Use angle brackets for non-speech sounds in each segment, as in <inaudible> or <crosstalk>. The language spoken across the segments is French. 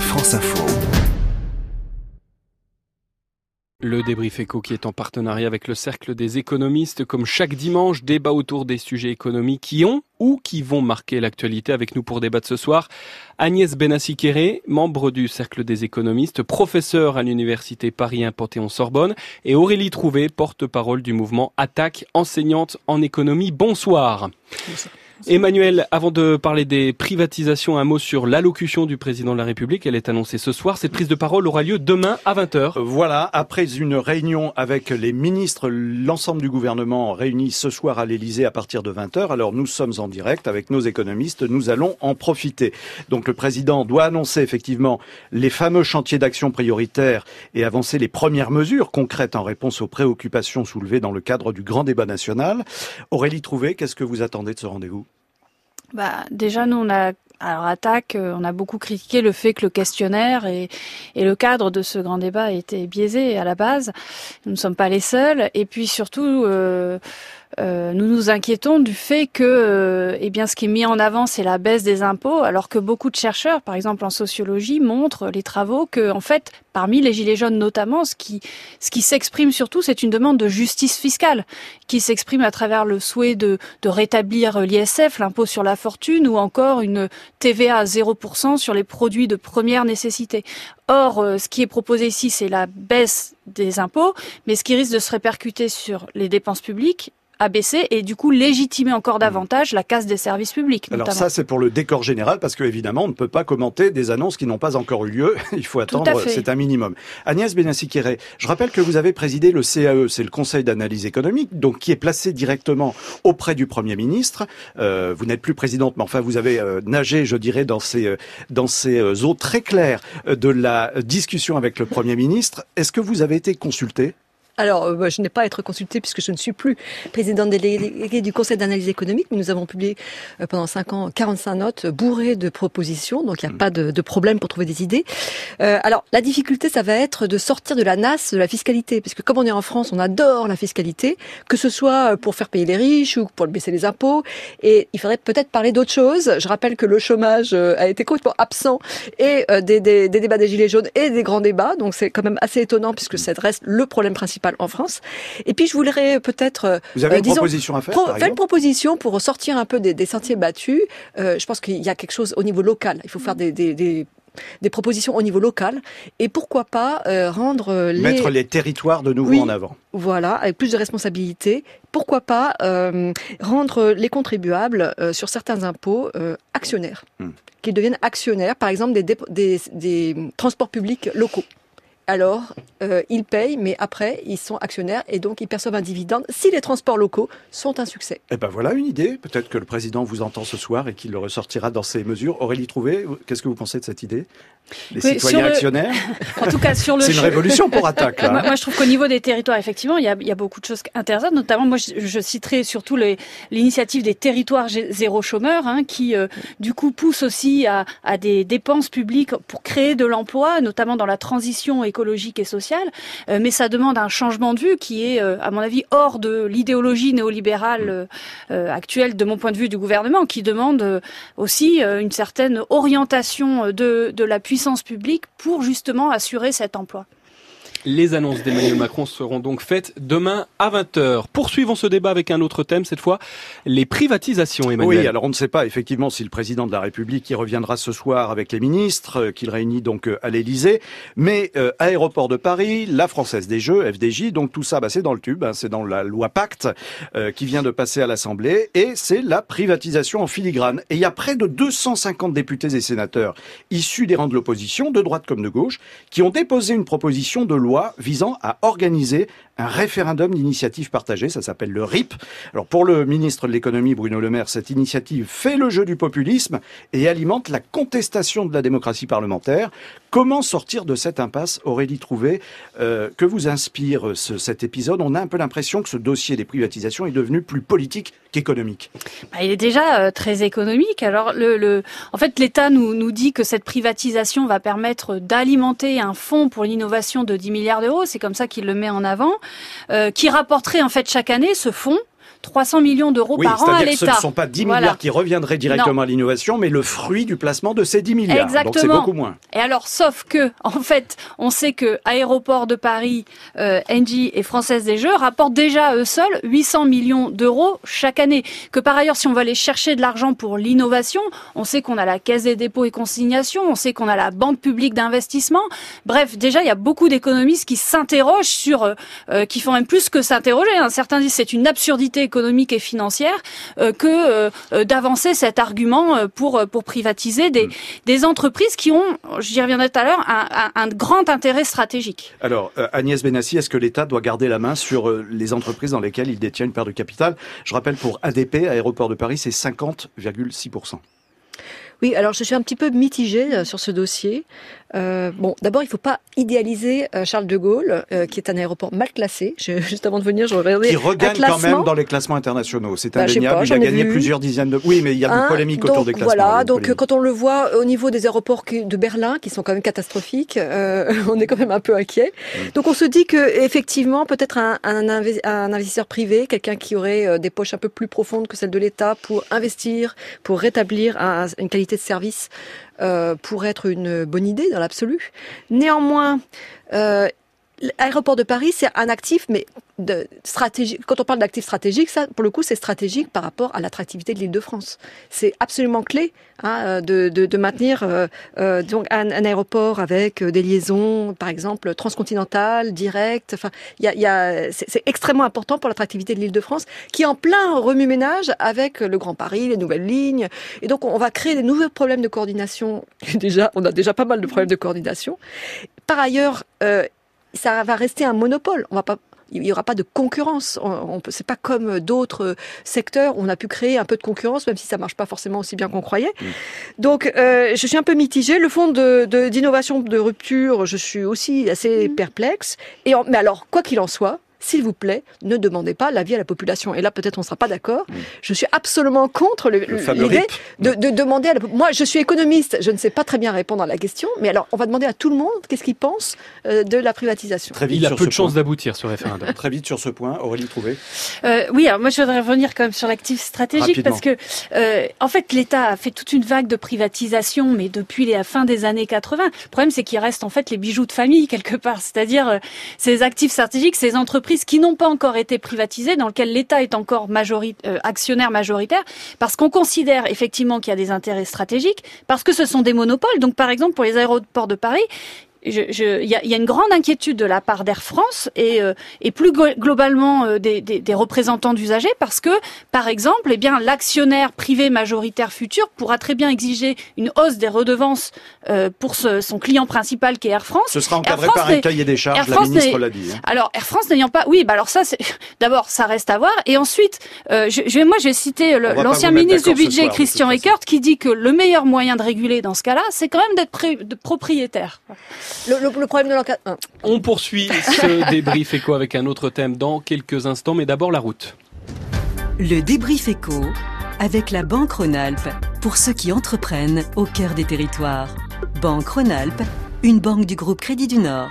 France Info. Le débrief éco qui est en partenariat avec le Cercle des économistes, comme chaque dimanche, débat autour des sujets économiques qui ont ou qui vont marquer l'actualité avec nous pour débattre ce soir. Agnès Benassi-Kéré, membre du Cercle des économistes, professeur à l'Université Paris 1 Panthéon-Sorbonne et Aurélie Trouvé, porte-parole du mouvement Attaque, enseignante en économie. Bonsoir. Bonsoir. Emmanuel, avant de parler des privatisations, un mot sur l'allocution du président de la République. Elle est annoncée ce soir. Cette prise de parole aura lieu demain à 20h. Voilà, après une réunion avec les ministres, l'ensemble du gouvernement réunis ce soir à l'Elysée à partir de 20h. Alors nous sommes en direct avec nos économistes. Nous allons en profiter. Donc le président doit annoncer effectivement les fameux chantiers d'action prioritaires et avancer les premières mesures concrètes en réponse aux préoccupations soulevées dans le cadre du grand débat national. Aurélie Trouvé, qu'est-ce que vous attendez de ce rendez-vous? Bah, déjà, nous, on a alors attaque, euh, on a beaucoup critiqué le fait que le questionnaire et, et, le cadre de ce grand débat était biaisé à la base. Nous ne sommes pas les seuls. Et puis surtout, euh, euh, nous nous inquiétons du fait que, euh, eh bien, ce qui est mis en avant, c'est la baisse des impôts, alors que beaucoup de chercheurs, par exemple en sociologie, montrent les travaux que, en fait, parmi les gilets jaunes notamment, ce qui, ce qui s'exprime surtout, c'est une demande de justice fiscale, qui s'exprime à travers le souhait de, de rétablir l'ISF, l'impôt sur la fortune, ou encore une TVA à 0% sur les produits de première nécessité. Or, euh, ce qui est proposé ici, c'est la baisse des impôts, mais ce qui risque de se répercuter sur les dépenses publiques abaisser et du coup légitimer encore davantage la casse des services publics. Alors ça c'est pour le décor général parce que évidemment on ne peut pas commenter des annonces qui n'ont pas encore eu lieu. <laughs> Il faut attendre, c'est un minimum. Agnès benassi je rappelle que vous avez présidé le CAE, c'est le Conseil d'analyse économique, donc qui est placé directement auprès du Premier ministre. Euh, vous n'êtes plus présidente, mais enfin vous avez euh, nagé, je dirais, dans ces euh, dans ces euh, eaux très claires de la discussion avec le Premier ministre. Est-ce que vous avez été consulté? Alors, euh, bah, je n'ai pas à être consultée puisque je ne suis plus présidente déléguée du Conseil d'analyse économique, mais nous avons publié euh, pendant cinq ans 45 notes bourrées de propositions, donc il n'y a mm. pas de, de, problème pour trouver des idées. Euh, alors, la difficulté, ça va être de sortir de la nasse de la fiscalité, puisque comme on est en France, on adore la fiscalité, que ce soit pour faire payer les riches ou pour baisser les impôts, et il faudrait peut-être parler d'autre chose. Je rappelle que le chômage a été complètement absent et des, des, des débats des Gilets jaunes et des grands débats, donc c'est quand même assez étonnant puisque ça reste le problème principal en France. Et puis je voudrais peut-être... Euh, Vous avez une proposition à faire Faire une proposition pour sortir un peu des, sentiers battus. Euh, je pense qu'il y a quelque chose au niveau local. Il faut faire des, des, propositions au niveau local et pourquoi pas euh, rendre les... Mettre les territoires de nouveau en avant. Voilà, avec plus de responsabilités. Pourquoi pas rendre les contribuables sur certains impôts actionnaires, hmm. qu'ils deviennent actionnaires, par exemple des, des transports publics locaux alors euh, ils payent, mais après, ils sont actionnaires et donc ils perçoivent un dividende si les transports locaux sont un succès. Eh ben voilà une idée. Peut-être que le président vous entend ce soir et qu'il ressortira dans ses mesures. Aurélie Trouvé, qu'est-ce que vous pensez de cette idée? Les citoyens actionnaires <laughs> En tout cas, sur le... C'est une révolution pour attaque. <laughs> Moi, je trouve qu'au niveau des territoires, effectivement, il y, a, il y a beaucoup de choses intéressantes. Notamment, moi, je, je citerai surtout l'initiative des territoires zéro chômeur, hein, qui, euh, du coup, pousse aussi à, à des dépenses publiques pour créer de l'emploi, notamment dans la transition écologique et sociale. Euh, mais ça demande un changement de vue qui est, euh, à mon avis, hors de l'idéologie néolibérale euh, actuelle, de mon point de vue, du gouvernement, qui demande aussi une certaine orientation de, de la puissance publique pour justement assurer cet emploi. Les annonces d'Emmanuel Macron seront donc faites demain à 20h. Poursuivons ce débat avec un autre thème, cette fois les privatisations, Emmanuel. Oui, alors on ne sait pas effectivement si le président de la République qui reviendra ce soir avec les ministres, euh, qu'il réunit donc euh, à l'Élysée, mais euh, Aéroport de Paris, la Française des Jeux, FDJ, donc tout ça, bah, c'est dans le tube, hein, c'est dans la loi Pacte qui vient de passer à l'Assemblée, et c'est la privatisation en filigrane. Et il y a près de 250 députés et sénateurs issus des rangs de l'opposition, de droite comme de gauche, qui ont déposé une proposition de loi visant à organiser un référendum d'initiative partagée, ça s'appelle le RIP. Alors pour le ministre de l'économie Bruno Le Maire, cette initiative fait le jeu du populisme et alimente la contestation de la démocratie parlementaire. Comment sortir de cette impasse, Aurélie Trouvé euh, Que vous inspire cet épisode? On a un peu l'impression que ce dossier des privatisations est devenu plus politique qu'économique. Bah, il est déjà euh, très économique. En fait, l'État nous, dit que cette privatisation va permettre d'alimenter un fonds pour l'innovation de 10 milliards d'euros. C'est comme ça qu'il le met en avant. Euh, qui rapporterait en fait chaque année ce fonds 300 millions d'euros par an à l'État. Ce ne sont pas 10 milliards qui reviendraient directement à l'innovation, mais le fruit du placement de ces 10 milliards. Exactement. Donc c'est beaucoup moins. Et alors, sauf que, <laughs> en fait, on sait que Aéroport de Paris, euh, Engie et Française des Jeux rapportent déjà eux seuls 800 millions d'euros chaque année. Que par ailleurs, si on va aller chercher de l'argent pour l'innovation, on sait qu'on a la Caisse des dépôts et consignations, on sait qu'on a la Banque publique d'investissement. Bref, déjà, il y a beaucoup d'économistes qui s'interrogent sur, euh, euh, qui font même plus que s'interroger. Hein. Certains disent c'est une absurdité économique et financière euh, que d'avancer cet argument pour pour privatiser des, mm. des entreprises qui ont, j'y reviendrai tout à l'heure, un, un, grand intérêt stratégique. Alors, Agnès Benassi, est-ce que l'État doit garder la main sur les entreprises dans lesquelles il détient une part de capital? Je rappelle pour ADP, Aéroport de Paris, c'est 50,6%. Oui, alors je suis un petit peu mitigée sur ce dossier. Euh, bon, d'abord, il ne faut pas idéaliser euh, Charles de Gaulle, euh, qui est un aéroport mal classé. Je, <laughs> juste avant de venir, je regardais Qui regagne quand même dans les classements internationaux. C'est bah, indéniable. il a gagné plusieurs dizaines de. Oui, mais il y a une polémique autour des classements. Voilà. Donc, quand on le voit au niveau des aéroports de Berlin, qui sont quand même catastrophiques, <laughs> on est quand même un peu inquiet. Donc, on se dit que effectivement, peut-être un, un, un, investisseur privé, quelqu'un qui aurait des poches un peu plus profondes que celles de l'État, pour investir, pour rétablir une qualité de service euh, pour être une bonne idée dans l'absolu. Néanmoins, euh, L'aéroport de Paris, c'est un actif, mais. Quand on parle d'actif stratégique, ça, pour le coup, c'est stratégique par rapport à l'attractivité de l'Île-de-France. C'est absolument clé hein, de, de, de, maintenir euh, euh donc un, aéroport avec euh, des liaisons, par exemple transcontinentales, directes. Enfin, y a, c'est extrêmement important pour l'attractivité de l'Île-de-France, qui est en plein remue-ménage avec le Grand Paris, les nouvelles lignes. Et donc, on va créer des nouveaux problèmes de coordination. <laughs> déjà, on a déjà pas mal de problèmes de coordination. Par ailleurs, euh, ça va rester un monopole. On va pas il n'y aura pas de concurrence. On, peut, c'est pas comme d'autres secteurs où on a pu créer un peu de concurrence, même si ça marche pas forcément aussi bien qu'on croyait. Mm. Donc, euh, je suis un peu mitigée. Le fonds de, d'innovation de, rupture, je suis aussi assez mm. perplexe. Et mais alors, quoi qu'il en soit, s'il vous plaît, ne demandez pas l'avis à la population. Et là, peut-être on ne sera pas d'accord. Mm. Je suis absolument contre l'idée de, de, demander à la Moi, je suis économiste, je ne sais pas très bien répondre à la question, mais alors, on va demander à tout le monde qu'est-ce qu'il pense euh, de la privatisation. Très vite Il a peu de chances d'aboutir ce référendum. <laughs> très vite sur ce point, Aurélie Trouvé. Euh, oui, alors moi, je voudrais revenir quand même sur l'actif stratégique parce que, euh, en fait, l'État a fait toute une vague de privatisation, mais depuis la fin des années 80. Le problème, c'est qu'il reste en fait les bijoux de famille <laughs> quelque part, c'est-à-dire euh, ces actifs stratégiques, ces entreprises qui n'ont pas encore été privatisées, dans lesquelles l'État est encore euh, actionnaire majoritaire, parce qu'on considère effectivement qu'il y a des intérêts stratégiques, parce que ce sont des monopoles. Donc par exemple pour les aéroports de Paris, il y, a, y, a, une grande inquiétude de la part d'Air France et, euh, et plus globalement euh, des, des, des, représentants d'usagers parce que, par exemple, eh bien l'actionnaire privé majoritaire futur pourra très bien exiger une hausse des redevances euh, pour ce, son client principal qui est Air France. Ce sera encadré par un cahier des charges, la ministre l'a dit. Hein. Alors Air France n'ayant pas, oui, bah alors ça, c'est <laughs> d'abord ça reste à voir et ensuite, je, je, moi, j'ai cité l'ancien ministre du budget Christian Eckert qui dit que le meilleur moyen de réguler dans ce cas-là, c'est quand même d'être propriétaire. Le, problème de l'enquête. On poursuit ce <laughs> débrief éco avec un autre thème dans quelques instants, mais d'abord la route. Le débrief éco avec la Banque Rhône-Alpes pour ceux qui entreprennent au cœur des territoires. Banque Rhône-Alpes, une banque du groupe Crédit du Nord.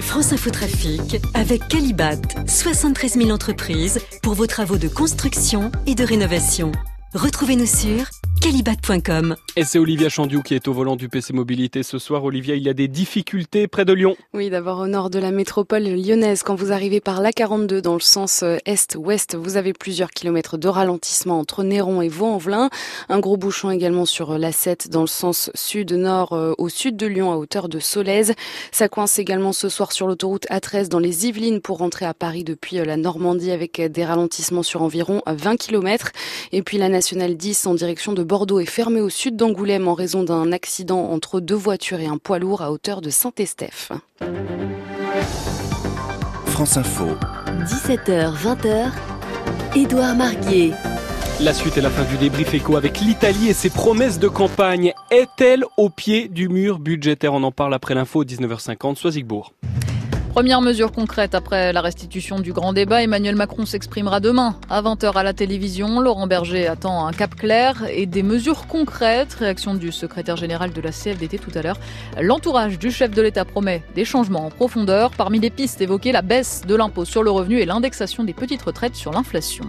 France Infotrafic avec Calibat, 73 000 entreprises pour vos travaux de construction et de rénovation. Retrouvez-nous sur calibat.com. Et c'est Olivia Chandiou qui est au volant du PC Mobilité ce soir. Olivia, il y a des difficultés près de Lyon. Oui, d'abord au nord de la métropole lyonnaise. Quand vous arrivez par l'A42 dans le sens euh, est-ouest, vous avez plusieurs kilomètres de ralentissement entre Néron et Vaux-en-Velin. Un gros bouchon également sur euh, l'A7 dans le sens sud-nord euh, au sud de Lyon à hauteur de Solèze. Ça coince également ce soir sur l'autoroute A13 dans les Yvelines pour rentrer à Paris depuis la Normandie avec des ralentissements sur environ 20 km. Et puis la nationale 10 en direction de Bordeaux est fermée au sud d'Angoulême en raison d'un accident entre deux voitures et un poids lourd à hauteur de Saint-Estèphe. France Info. 17h, 20h. Édouard Marguier. La suite et la fin du débrief éco avec l'Italie et ses promesses de campagne. Est-elle au pied du mur budgétaire? On en parle après l'info 19h50. Sois Première mesure concrète après la restitution du grand débat, Emmanuel Macron s'exprimera demain à 20h à la télévision. Laurent Berger attend un cap clair et des mesures concrètes. Réaction du secrétaire général de la CFDT tout à l'heure. L'entourage du chef de l'État promet des changements en profondeur. Parmi les pistes évoquées, la baisse de l'impôt sur le revenu et l'indexation des petites retraites sur l'inflation.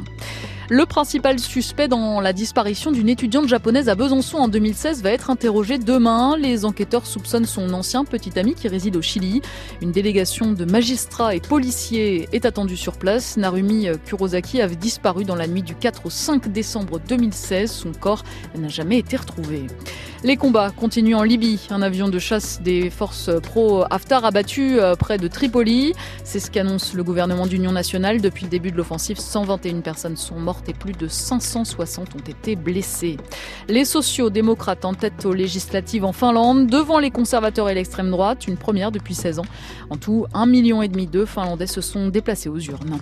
Le principal suspect dans la disparition d'une étudiante japonaise à Besançon en 2016 va être interrogé demain. Les enquêteurs soupçonnent son ancien petit ami qui réside au Chili. Une délégation de magistrats et policiers est attendue sur place. Narumi Kurosaki avait disparu dans la nuit du 4 au 5 décembre 2016. Son corps n'a jamais été retrouvé. Les combats continuent en Libye. Un avion de chasse des forces pro-Haftar a battu euh, près de Tripoli. C'est ce qu'annonce le gouvernement d'Union nationale. Depuis le début de l'offensive, 121 personnes sont mortes et plus de 560 ont été blessées. Les sociaux-démocrates en tête aux législatives en Finlande, devant les conservateurs et l'extrême droite, une première depuis 16 ans. En tout, un million de Finlandais se sont déplacés aux urnes.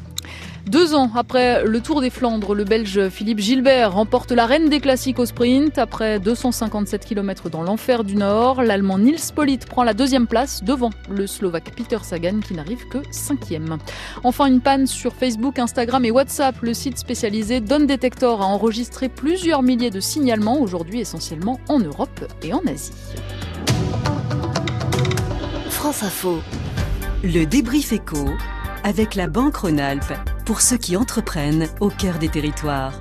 Deux ans après le Tour des Flandres, le Belge Philippe Gilbert remporte la reine des classiques au sprint. Après 257 km dans l'enfer du Nord, l'Allemand Nils Pollitt prend la deuxième place devant le Slovaque Peter Sagan qui n'arrive que cinquième. Enfin, une panne sur Facebook, Instagram et WhatsApp. Le site spécialisé Don Detector a enregistré plusieurs milliers de signalements, aujourd'hui essentiellement en Europe et en Asie. France Info. Le débrief éco avec la Banque Rhône-Alpes pour ceux qui entreprennent au cœur des territoires.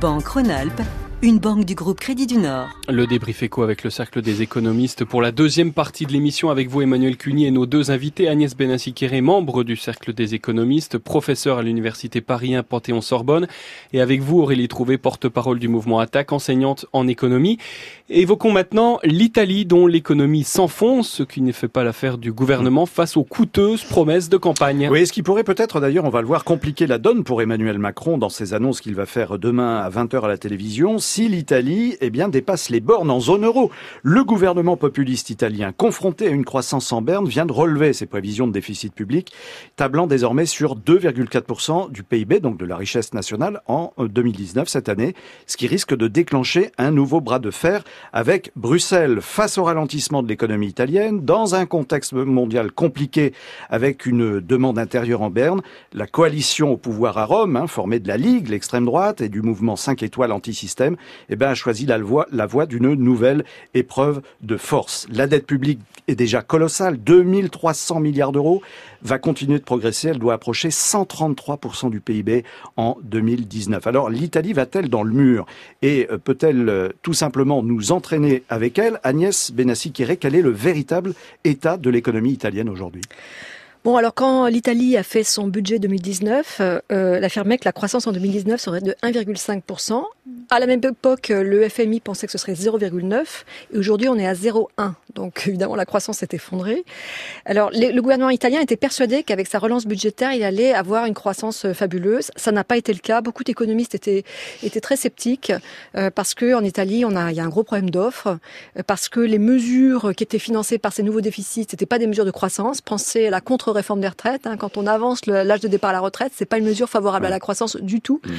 Banque Rhône-Alpes, une banque du groupe Crédit du Nord. Le débrief éco avec le Cercle des économistes pour la deuxième partie de l'émission avec vous Emmanuel Cuny et nos deux invités Agnès Benassi-Kéré, membre du Cercle des économistes, professeur à l'Université Paris 1 Panthéon-Sorbonne et avec vous Aurélie Trouvé, porte-parole du mouvement Attaque, enseignante en économie. Évoquons maintenant l'Italie dont l'économie s'enfonce, ce qui ne fait pas l'affaire du gouvernement face aux coûteuses promesses de campagne. Oui, ce qui pourrait peut-être d'ailleurs, on va le voir, compliquer la donne pour Emmanuel Macron dans ses annonces qu'il va faire demain à 20h à la télévision si l'Italie eh bien, dépasse les bornes en zone euro. Le gouvernement populiste italien, confronté à une croissance en berne, vient de relever ses prévisions de déficit public, tablant désormais sur 2,4% du PIB, donc de la richesse nationale, en 2019, cette année, ce qui risque de déclencher un nouveau bras de fer avec Bruxelles face au ralentissement de l'économie italienne, dans un contexte mondial compliqué avec une demande intérieure en berne. La coalition au pouvoir à Rome, hein, formée de la Ligue, l'extrême droite et du mouvement 5 étoiles anti-système, eh ben, a choisi la voie, la voie d'une nouvelle épreuve de force. La dette publique est déjà colossale, 2300 milliards d'euros, va continuer de progresser, elle doit approcher 133% du PIB en 2019. Alors l'Italie va-t-elle dans le mur? Et euh, peut-elle euh, tout simplement nous entraîner avec elle? Agnès Benassi-Kéré, quel est le véritable état de l'économie italienne aujourd'hui Bon, alors quand l'Italie a fait son budget 2019, euh, elle affirmait que la croissance en 2019 serait de 1,5%. À la même époque, le FMI pensait que ce serait 0,9 et aujourd'hui on est à 0,1. Donc <laughs> évidemment la croissance s'est effondrée. Alors le, gouvernement italien était persuadé qu'avec sa relance budgétaire, il allait avoir une croissance euh, fabuleuse. Ça n'a pas été le cas. Beaucoup d'économistes étaient étaient très sceptiques euh, parce que en Italie, on a il y a un gros problème d'offres euh, parce que les mesures qui étaient financées par ces nouveaux déficits, c'était pas des mesures de croissance. Pensez à la contre-réforme des retraites. Hein. Quand on avance l'âge de départ à la retraite, c'est pas une mesure favorable à la croissance du tout. Mm.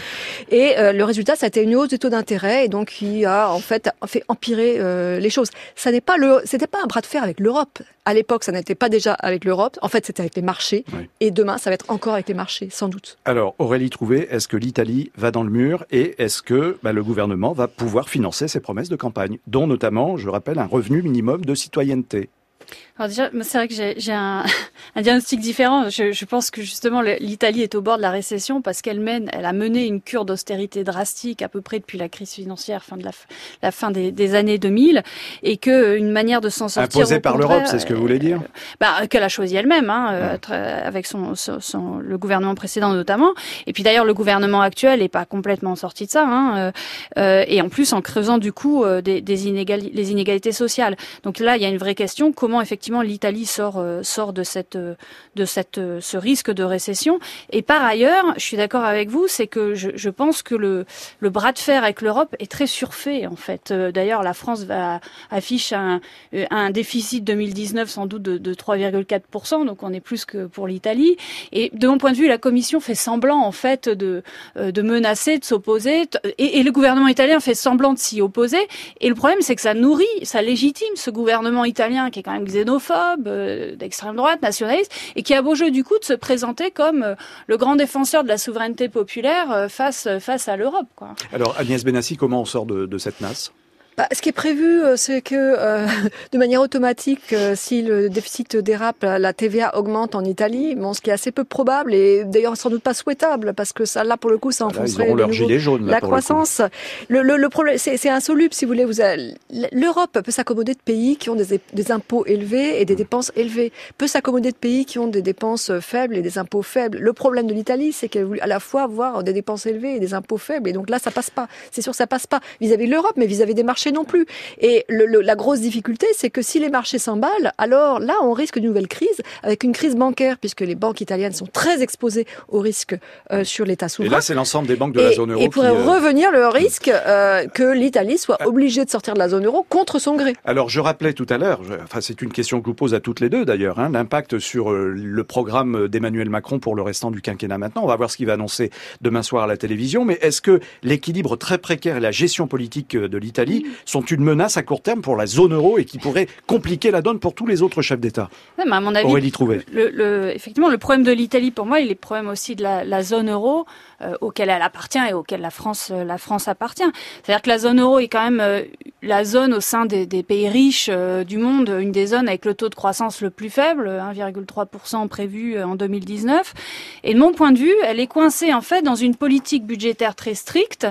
Et euh, le résultat, ça a été une hausse des taux d'intérêt et donc qui a en fait fait empirer euh, les choses. Ça n'est pas le, c'était pas un bras de fer avec l'Europe. À l'époque, ça n'était pas déjà avec l'Europe. En fait, c'était avec les marchés. Oui. Et demain, ça va être encore avec les marchés, sans doute. Alors Aurélie Trouvé, est-ce que l'Italie va dans le mur et est-ce que bah, le gouvernement va pouvoir financer ses promesses de campagne, dont notamment, je rappelle, un revenu minimum de citoyenneté? Alors déjà, c'est vrai que j'ai un, <laughs> un diagnostic différent. Je, je pense que justement l'Italie est au bord de la récession parce qu'elle mène, elle a mené une cure d'austérité drastique à peu près depuis la crise financière, fin de la, la fin des, des années 2000, et que euh, une manière de s'en sortir Imposée par l'Europe, c'est ce que vous voulez dire? euh, bah, qu'elle a choisi elle-même, hein, euh, Ouais. avec son, son, son- le gouvernement précédent notamment. Et puis d'ailleurs, le gouvernement actuel n'est pas complètement sorti de ça, hein, euh, et en plus en creusant du coup des, des inégali- les inégalités sociales. Donc là, il y a une vraie question comment effectivement l'Italie sort euh, sort de cette euh, de cette euh, ce risque de récession. Et par ailleurs, je suis d'accord avec vous, c'est que je, je pense que le le bras de fer avec l'Europe est très surfait en fait. D'ailleurs, la France va affiche un un déficit 2019 sans doute de, de 3,4%, donc on est plus que pour l'Italie. Et de mon point de vue, la Commission fait semblant en fait de de menacer, de s'opposer, et, et le gouvernement italien fait semblant de s'y opposer. Et le problème, c'est que ça nourrit, ça légitime ce gouvernement italien qui est quand même xénophobe, d'extrême droite, nationaliste, et qui a beau jeu du coup de se présenter comme le grand défenseur de la souveraineté populaire face face à l'Europe. Alors Agnès Benassi, comment on sort de, de cette nasse ce qui est prévu, euh, c'est que euh, <laughs> de manière automatique, euh, si le déficit dérape, la TVA augmente en Italie, bon, ce qui est assez peu probable et d'ailleurs sans doute pas souhaitable parce que ça, là pour le coup, ça enfoncerait la croissance. Le, le, le, problème, c'est insoluble si vous voulez. Vous l'Europe peut s'accommoder de pays qui ont des, des, impôts élevés et des dépenses élevées, peut s'accommoder de pays qui ont des dépenses faibles et des impôts faibles. Le problème de l'Italie, c'est qu'elle voulu à la fois avoir des dépenses élevées et des impôts faibles et donc là, ça passe pas. C'est sûr, ça passe pas vis-à-vis de l'Europe, mais vis-à-vis des marchés non plus. Et le, la grosse difficulté, c'est que si les marchés s'emballent, alors là, on risque une nouvelle crise, avec une crise bancaire, puisque les banques italiennes sont très exposées au risque euh, sur l'État souverain. Et là, c'est l'ensemble des banques de la zone euro. Et pourrait euh, revenir le risque euh, que l'Italie soit ah. obligée de sortir de la zone euro contre son gré. Alors, je rappelais tout à l'heure, enfin, c'est une question que je vous pose à toutes les deux d'ailleurs, hein, l'impact sur le programme d'Emmanuel Macron pour le restant du quinquennat maintenant. On va voir ce qu'il va annoncer demain soir à la télévision. Mais est-ce que l'équilibre très précaire et la gestion politique de l'Italie sont une menace à court terme pour la zone euro et qui pourrait compliquer la donne pour tous les autres chefs d'État. à mon avis, Aurélie Trouvé. Le, effectivement, le problème de l'Italie, pour moi, il est le problème aussi de la, zone euro euh, auquel elle appartient et auquel la France, euh, la France appartient. C'est-à-dire que la zone euro est quand même euh, la zone au sein des, des pays riches du monde, une des zones avec le taux de croissance le plus faible, 1,3% prévu en 2019. Et de mon point de vue, elle est coincée en fait dans une politique budgétaire très stricte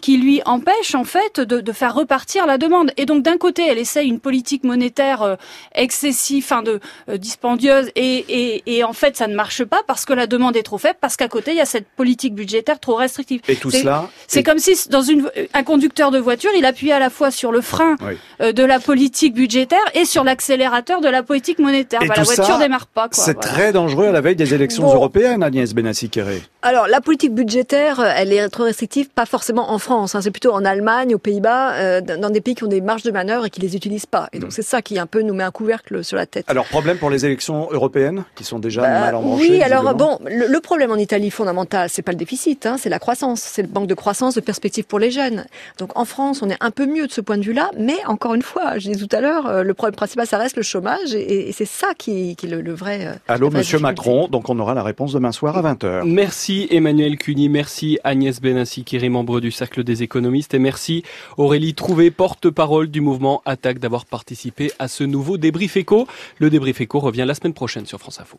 qui lui empêche en fait de, de faire repartir la demande. Et donc d'un côté, elle essaye une politique monétaire euh, excessive, enfin de euh, dispendieuse, et, et, et, en fait ça ne marche pas parce que la demande est trop faible, parce qu'à côté il y a cette politique budgétaire trop restrictive. Et tout cela, c'est comme si dans une un conducteur de voiture, il appuyait à la fois sur le frein euh, de la politique budgétaire et sur l'accélérateur de la politique monétaire. Et bah, la voiture démarre pas. C'est très dangereux à la veille des élections européennes, Agnès Benassi-Kéré. Alors la politique budgétaire, elle est trop restrictive, pas forcément en France, hein, c'est plutôt en Allemagne, aux Pays-Bas, dans des pays qui ont des marges de manœuvre et qui les utilisent pas. Et donc mm. c'est ça qui un peu nous met un couvercle sur la tête. Alors problème pour les élections européennes qui sont déjà bah, mal embranchées. Oui, alors bon, le, problème en Italie fondamental, c'est pas le déficit, hein, c'est la croissance, c'est le manque de croissance, de perspective pour les jeunes. Donc en France, on est un peu mieux de ce point de vue-là, mais encore une fois, je disais tout à l'heure, euh, le problème principal, ça reste le chômage et, c'est ça qui, qui, est le, vrai. Euh, Allô, Monsieur Macron. Donc on aura la réponse demain soir à 20h. Merci Emmanuel Cuny, merci Agnès Benassi, qui est membre du Cercle des économistes, et merci Aurélie Trouvé, porte-parole du mouvement Attaque d'avoir participé à ce nouveau débrief éco. Le débrief éco revient la semaine prochaine sur France Info.